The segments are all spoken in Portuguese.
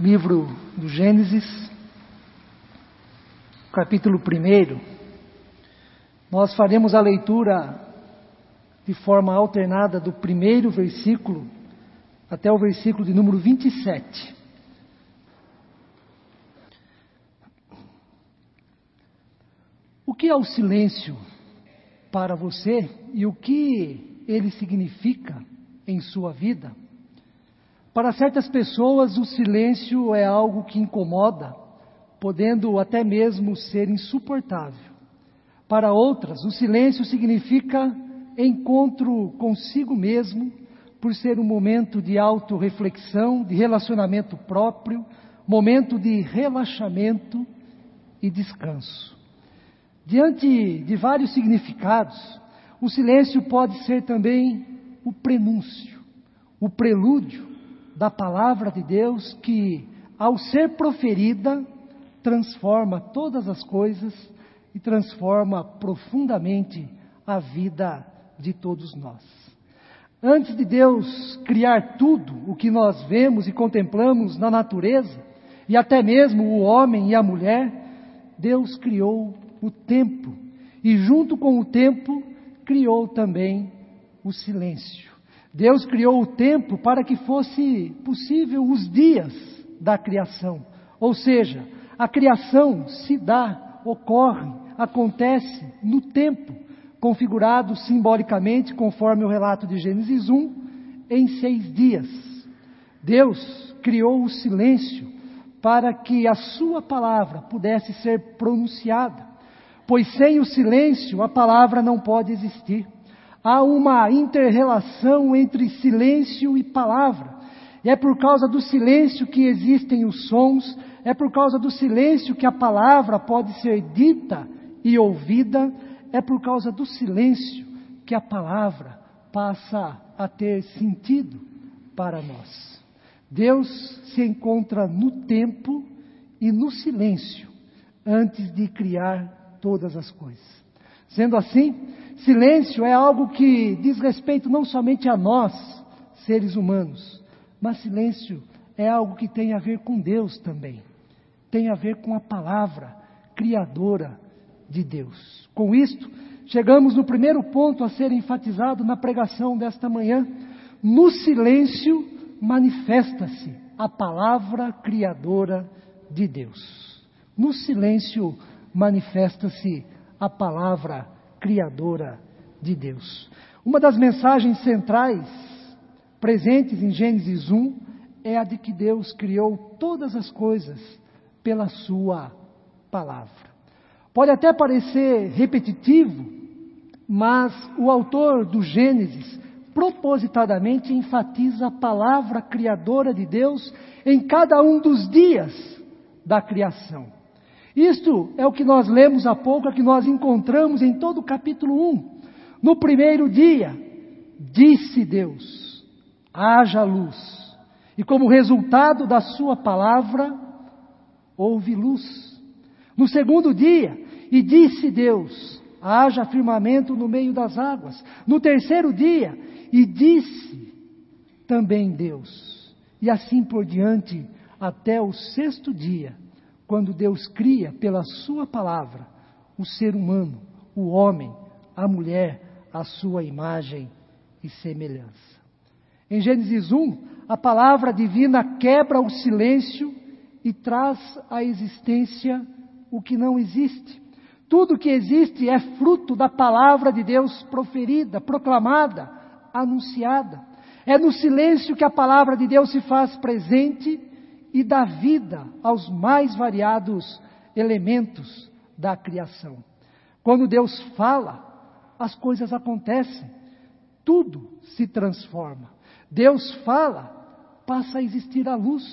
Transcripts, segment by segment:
livro do Gênesis, capítulo 1. Nós faremos a leitura de forma alternada do primeiro versículo até o versículo de número 27. O que é o silêncio para você e o que ele significa em sua vida? Para certas pessoas, o silêncio é algo que incomoda, podendo até mesmo ser insuportável. Para outras, o silêncio significa encontro consigo mesmo, por ser um momento de autorreflexão, de relacionamento próprio, momento de relaxamento e descanso. Diante de vários significados, o silêncio pode ser também o prenúncio, o prelúdio da palavra de Deus que, ao ser proferida, transforma todas as coisas e transforma profundamente a vida de todos nós. Antes de Deus criar tudo o que nós vemos e contemplamos na natureza, e até mesmo o homem e a mulher, Deus criou o tempo, e junto com o tempo, criou também o silêncio. Deus criou o tempo para que fosse possível os dias da criação. Ou seja, a criação se dá, ocorre, acontece no tempo, configurado simbolicamente, conforme o relato de Gênesis 1, em seis dias. Deus criou o silêncio para que a sua palavra pudesse ser pronunciada, pois sem o silêncio a palavra não pode existir há uma interrelação entre silêncio e palavra. E é por causa do silêncio que existem os sons, é por causa do silêncio que a palavra pode ser dita e ouvida, é por causa do silêncio que a palavra passa a ter sentido para nós. Deus se encontra no tempo e no silêncio antes de criar todas as coisas. Sendo assim, Silêncio é algo que diz respeito não somente a nós, seres humanos, mas silêncio é algo que tem a ver com Deus também. Tem a ver com a palavra criadora de Deus. Com isto, chegamos no primeiro ponto a ser enfatizado na pregação desta manhã. No silêncio manifesta-se a palavra criadora de Deus. No silêncio manifesta-se a palavra criadora de Deus. Uma das mensagens centrais presentes em Gênesis 1 é a de que Deus criou todas as coisas pela Sua palavra. Pode até parecer repetitivo, mas o autor do Gênesis propositadamente enfatiza a palavra criadora de Deus em cada um dos dias da criação. Isto é o que nós lemos há pouco, é que nós encontramos em todo o capítulo 1. No primeiro dia, disse Deus: haja luz. E como resultado da sua palavra, houve luz. No segundo dia, e disse Deus: haja firmamento no meio das águas. No terceiro dia, e disse também Deus. E assim por diante, até o sexto dia quando Deus cria pela Sua palavra o ser humano, o homem, a mulher, a sua imagem e semelhança. Em Gênesis 1, a palavra divina quebra o silêncio e traz à existência o que não existe. Tudo que existe é fruto da palavra de Deus proferida, proclamada, anunciada. É no silêncio que a palavra de Deus se faz presente e dá vida aos mais variados elementos da criação. Quando Deus fala, as coisas acontecem, tudo se transforma. Deus fala, passa a existir a luz,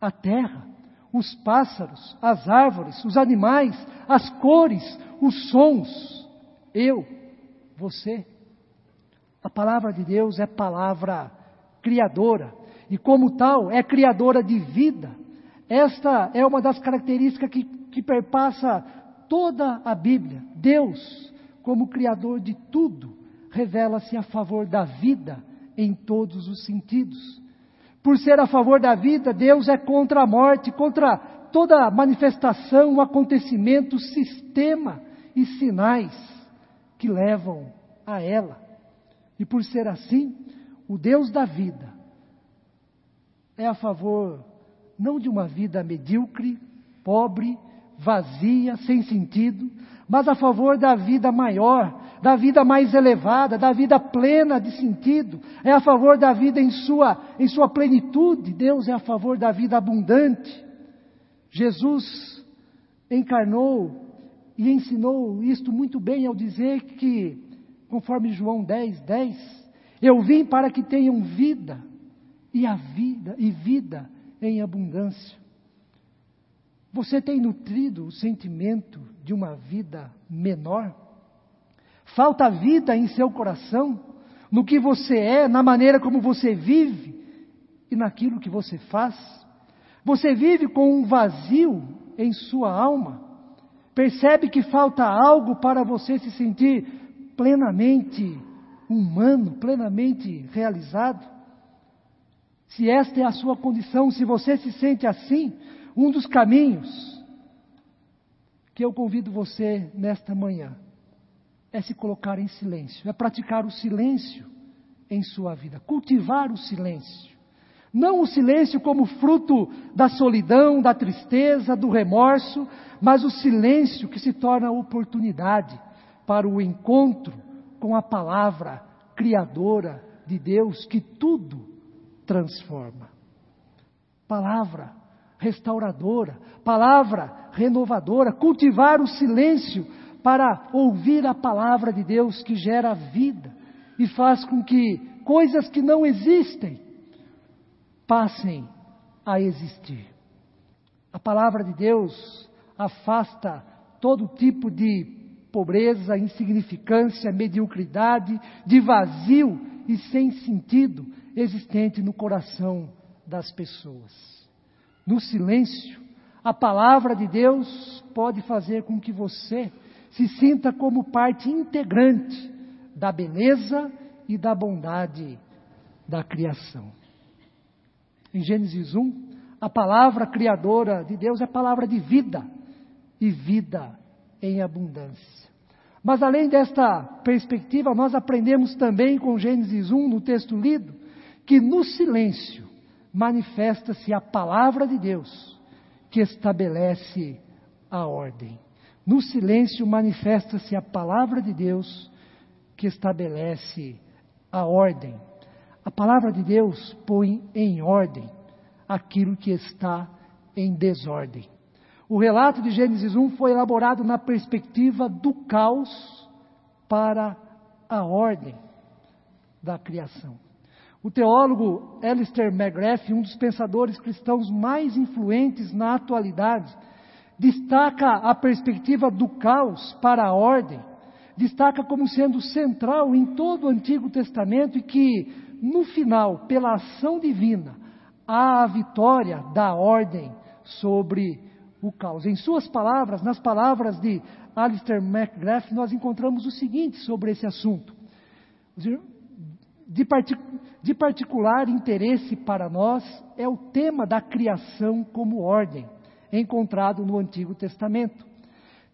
a terra, os pássaros, as árvores, os animais, as cores, os sons. Eu, você. A palavra de Deus é palavra criadora, e, como tal, é criadora de vida. Esta é uma das características que, que perpassa toda a Bíblia. Deus, como criador de tudo, revela-se a favor da vida em todos os sentidos. Por ser a favor da vida, Deus é contra a morte, contra toda manifestação, acontecimento, sistema e sinais que levam a ela. E por ser assim, o Deus da vida é a favor não de uma vida medíocre, pobre, vazia, sem sentido, mas a favor da vida maior, da vida mais elevada, da vida plena de sentido, é a favor da vida em sua, em sua plenitude, Deus é a favor da vida abundante. Jesus encarnou e ensinou isto muito bem ao dizer que, conforme João 10, 10, eu vim para que tenham vida, e a vida, e vida em abundância. Você tem nutrido o sentimento de uma vida menor? Falta vida em seu coração, no que você é, na maneira como você vive e naquilo que você faz? Você vive com um vazio em sua alma? Percebe que falta algo para você se sentir plenamente humano, plenamente realizado? Se esta é a sua condição, se você se sente assim, um dos caminhos que eu convido você nesta manhã é se colocar em silêncio, é praticar o silêncio em sua vida, cultivar o silêncio. Não o silêncio como fruto da solidão, da tristeza, do remorso, mas o silêncio que se torna oportunidade para o encontro com a palavra criadora de Deus que tudo transforma. Palavra restauradora, palavra renovadora, cultivar o silêncio para ouvir a palavra de Deus que gera vida e faz com que coisas que não existem passem a existir. A palavra de Deus afasta todo tipo de pobreza, insignificância, mediocridade, de vazio e sem sentido existente no coração das pessoas no silêncio, a palavra de Deus pode fazer com que você se sinta como parte integrante da beleza e da bondade da criação. Em Gênesis 1, a palavra criadora de Deus é palavra de vida e vida em abundância. Mas além desta perspectiva, nós aprendemos também com Gênesis 1, no texto lido, que no silêncio manifesta-se a palavra de Deus que estabelece a ordem. No silêncio manifesta-se a palavra de Deus que estabelece a ordem. A palavra de Deus põe em ordem aquilo que está em desordem. O relato de Gênesis 1 foi elaborado na perspectiva do caos para a ordem da criação. O teólogo Alistair McGrath, um dos pensadores cristãos mais influentes na atualidade, destaca a perspectiva do caos para a ordem, destaca como sendo central em todo o Antigo Testamento e que, no final, pela ação divina, há a vitória da ordem sobre o caos. Em suas palavras, nas palavras de Alistair McGrath, nós encontramos o seguinte sobre esse assunto. De, partic de particular interesse para nós é o tema da criação como ordem, encontrado no Antigo Testamento.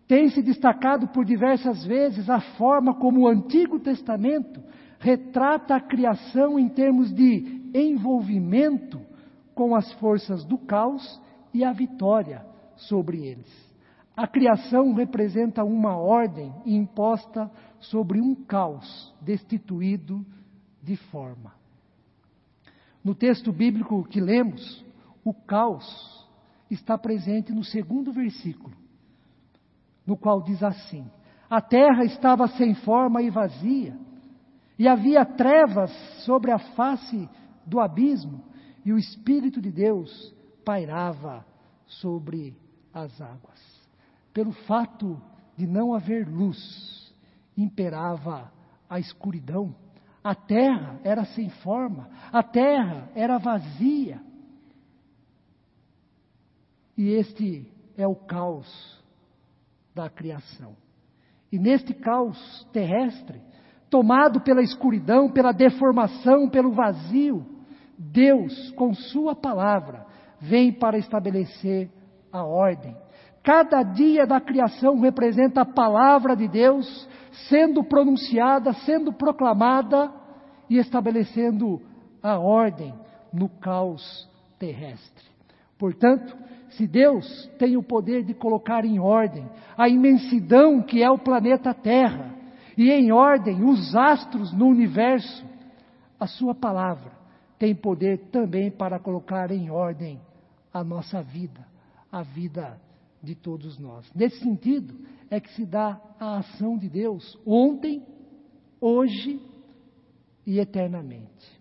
Tem se destacado por diversas vezes a forma como o Antigo Testamento retrata a criação em termos de envolvimento com as forças do caos e a vitória sobre eles. A criação representa uma ordem imposta sobre um caos destituído de forma. No texto bíblico que lemos, o caos está presente no segundo versículo, no qual diz assim: A terra estava sem forma e vazia, e havia trevas sobre a face do abismo, e o Espírito de Deus pairava sobre as águas. Pelo fato de não haver luz, imperava a escuridão a terra era sem forma, a terra era vazia. E este é o caos da criação. E neste caos terrestre, tomado pela escuridão, pela deformação, pelo vazio, Deus, com Sua palavra, vem para estabelecer a ordem. Cada dia da criação representa a palavra de Deus sendo pronunciada, sendo proclamada e estabelecendo a ordem no caos terrestre. Portanto, se Deus tem o poder de colocar em ordem a imensidão que é o planeta Terra e em ordem os astros no universo, a Sua palavra tem poder também para colocar em ordem a nossa vida, a vida de todos nós. Nesse sentido, é que se dá a ação de Deus ontem, hoje e eternamente.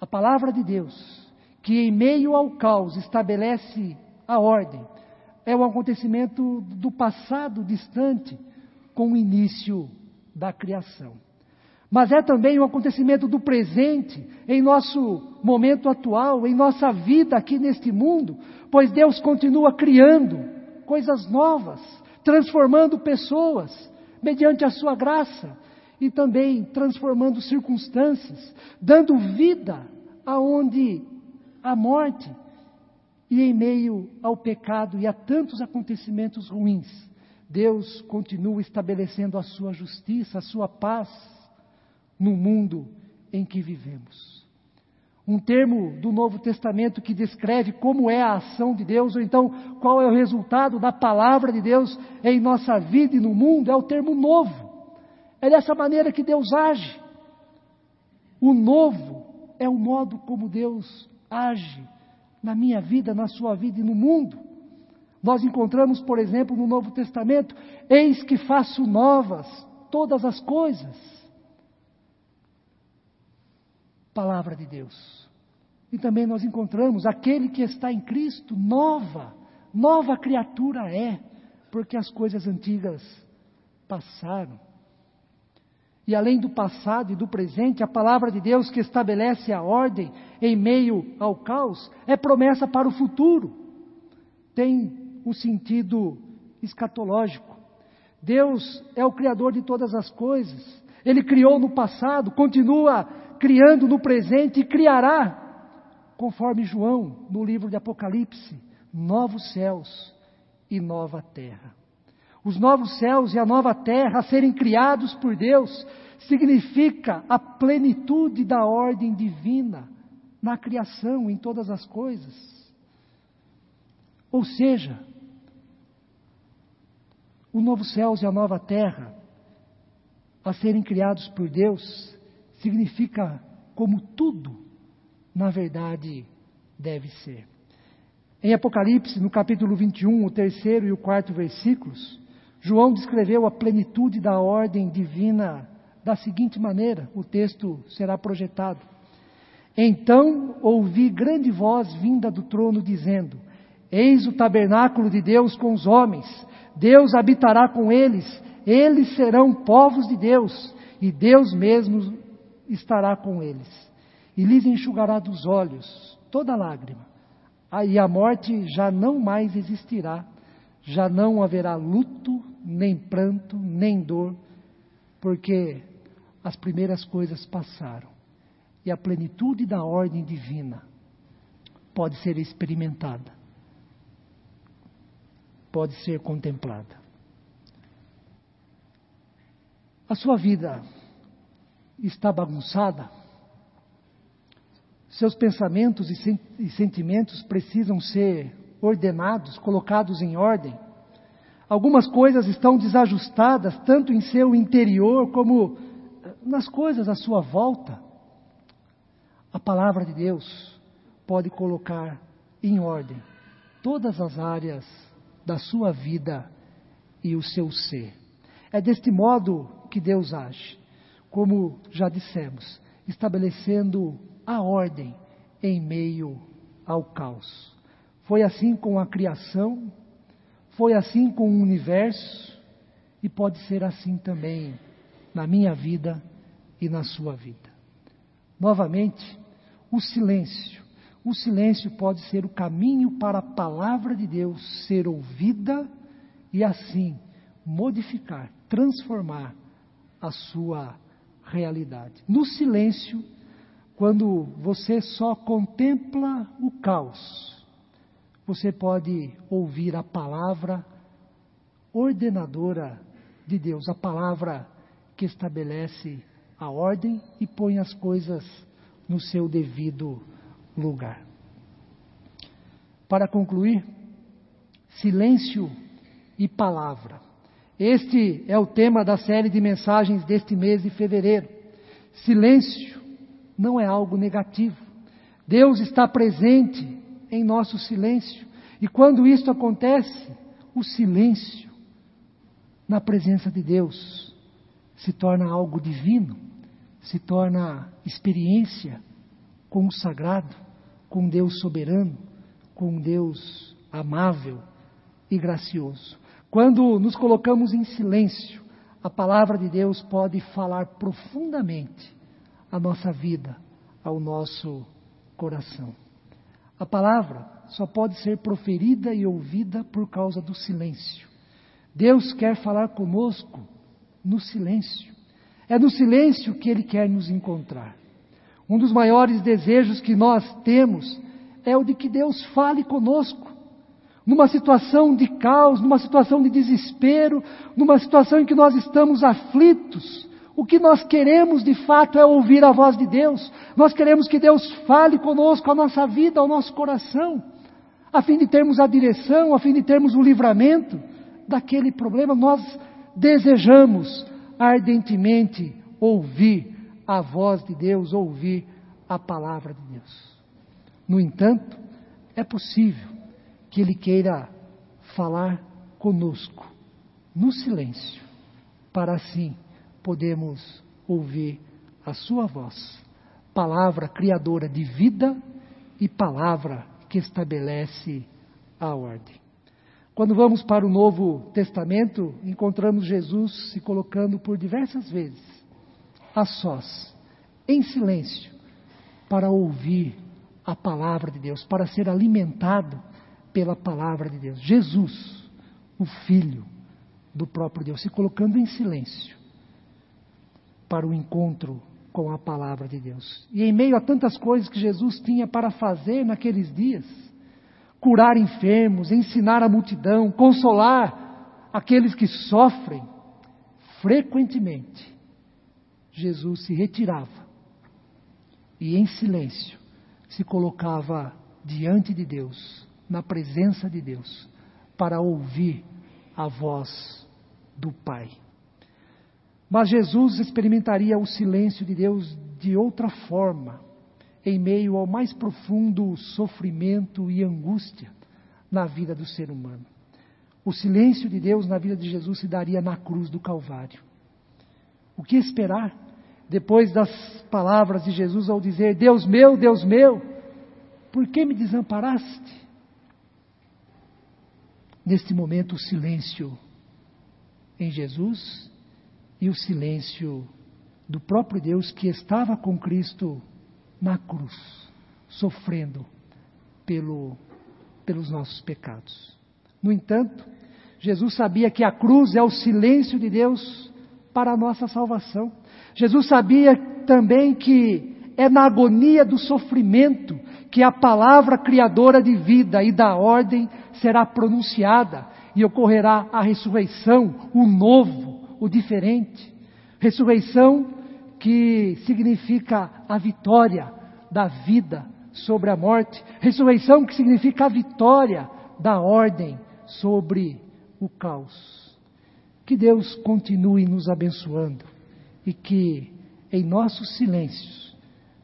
A palavra de Deus, que em meio ao caos estabelece a ordem, é um acontecimento do passado distante com o início da criação. Mas é também um acontecimento do presente, em nosso momento atual, em nossa vida aqui neste mundo, pois Deus continua criando coisas novas, transformando pessoas mediante a sua graça e também transformando circunstâncias, dando vida aonde a morte e em meio ao pecado e a tantos acontecimentos ruins, Deus continua estabelecendo a sua justiça, a sua paz no mundo em que vivemos um termo do Novo Testamento que descreve como é a ação de Deus, ou então qual é o resultado da palavra de Deus em nossa vida e no mundo, é o termo novo. É dessa maneira que Deus age. O novo é o modo como Deus age na minha vida, na sua vida e no mundo. Nós encontramos, por exemplo, no Novo Testamento: Eis que faço novas todas as coisas palavra de Deus. E também nós encontramos aquele que está em Cristo, nova, nova criatura é, porque as coisas antigas passaram. E além do passado e do presente, a palavra de Deus que estabelece a ordem em meio ao caos é promessa para o futuro. Tem o sentido escatológico. Deus é o Criador de todas as coisas. Ele criou no passado, continua criando no presente e criará, conforme João, no livro de Apocalipse, novos céus e nova terra. Os novos céus e a nova terra a serem criados por Deus significa a plenitude da ordem divina na criação, em todas as coisas. Ou seja, o novo céus e a nova terra a serem criados por Deus significa como tudo, na verdade, deve ser. Em Apocalipse, no capítulo 21, o terceiro e o quarto versículos, João descreveu a plenitude da ordem divina da seguinte maneira: o texto será projetado. Então ouvi grande voz vinda do trono dizendo: Eis o tabernáculo de Deus com os homens, Deus habitará com eles, eles serão povos de Deus, e Deus mesmo estará com eles, e lhes enxugará dos olhos toda lágrima. Aí a morte já não mais existirá, já não haverá luto, nem pranto, nem dor, porque as primeiras coisas passaram e a plenitude da ordem divina pode ser experimentada, pode ser contemplada. A sua vida está bagunçada, seus pensamentos e sentimentos precisam ser ordenados, colocados em ordem. Algumas coisas estão desajustadas, tanto em seu interior como nas coisas à sua volta. A palavra de Deus pode colocar em ordem todas as áreas da sua vida e o seu ser. É deste modo que Deus age como já dissemos, estabelecendo a ordem em meio ao caos. Foi assim com a criação, foi assim com o universo e pode ser assim também na minha vida e na sua vida. Novamente, o silêncio. O silêncio pode ser o caminho para a palavra de Deus ser ouvida e assim modificar, transformar a sua realidade. No silêncio, quando você só contempla o caos, você pode ouvir a palavra ordenadora de Deus, a palavra que estabelece a ordem e põe as coisas no seu devido lugar. Para concluir, silêncio e palavra. Este é o tema da série de mensagens deste mês de fevereiro. Silêncio não é algo negativo. Deus está presente em nosso silêncio. E quando isto acontece, o silêncio na presença de Deus se torna algo divino, se torna experiência com o sagrado, com Deus soberano, com Deus amável e gracioso. Quando nos colocamos em silêncio, a palavra de Deus pode falar profundamente à nossa vida, ao nosso coração. A palavra só pode ser proferida e ouvida por causa do silêncio. Deus quer falar conosco no silêncio. É no silêncio que Ele quer nos encontrar. Um dos maiores desejos que nós temos é o de que Deus fale conosco. Numa situação de caos, numa situação de desespero, numa situação em que nós estamos aflitos, o que nós queremos de fato é ouvir a voz de Deus. Nós queremos que Deus fale conosco, a nossa vida, ao nosso coração, a fim de termos a direção, a fim de termos o livramento daquele problema. Nós desejamos ardentemente ouvir a voz de Deus, ouvir a palavra de Deus. No entanto, é possível que Ele queira falar conosco, no silêncio, para assim podermos ouvir a Sua voz, palavra criadora de vida e palavra que estabelece a ordem. Quando vamos para o Novo Testamento, encontramos Jesus se colocando por diversas vezes a sós, em silêncio, para ouvir a palavra de Deus, para ser alimentado pela palavra de Deus. Jesus, o Filho do próprio Deus, se colocando em silêncio para o encontro com a palavra de Deus. E em meio a tantas coisas que Jesus tinha para fazer naqueles dias, curar enfermos, ensinar a multidão, consolar aqueles que sofrem, frequentemente Jesus se retirava e em silêncio se colocava diante de Deus, na presença de Deus, para ouvir a voz do Pai. Mas Jesus experimentaria o silêncio de Deus de outra forma, em meio ao mais profundo sofrimento e angústia na vida do ser humano. O silêncio de Deus na vida de Jesus se daria na cruz do Calvário. O que esperar depois das palavras de Jesus ao dizer: Deus meu, Deus meu, por que me desamparaste? Neste momento, o silêncio em Jesus e o silêncio do próprio Deus que estava com Cristo na cruz, sofrendo pelo, pelos nossos pecados. No entanto, Jesus sabia que a cruz é o silêncio de Deus para a nossa salvação. Jesus sabia também que é na agonia do sofrimento que a palavra criadora de vida e da ordem será pronunciada e ocorrerá a ressurreição, o novo, o diferente. Ressurreição que significa a vitória da vida sobre a morte, ressurreição que significa a vitória da ordem sobre o caos. Que Deus continue nos abençoando e que em nossos silêncios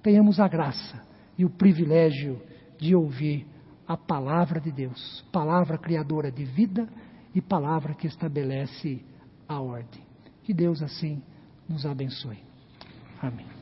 tenhamos a graça e o privilégio de ouvir a palavra de Deus, palavra criadora de vida e palavra que estabelece a ordem. Que Deus assim nos abençoe. Amém.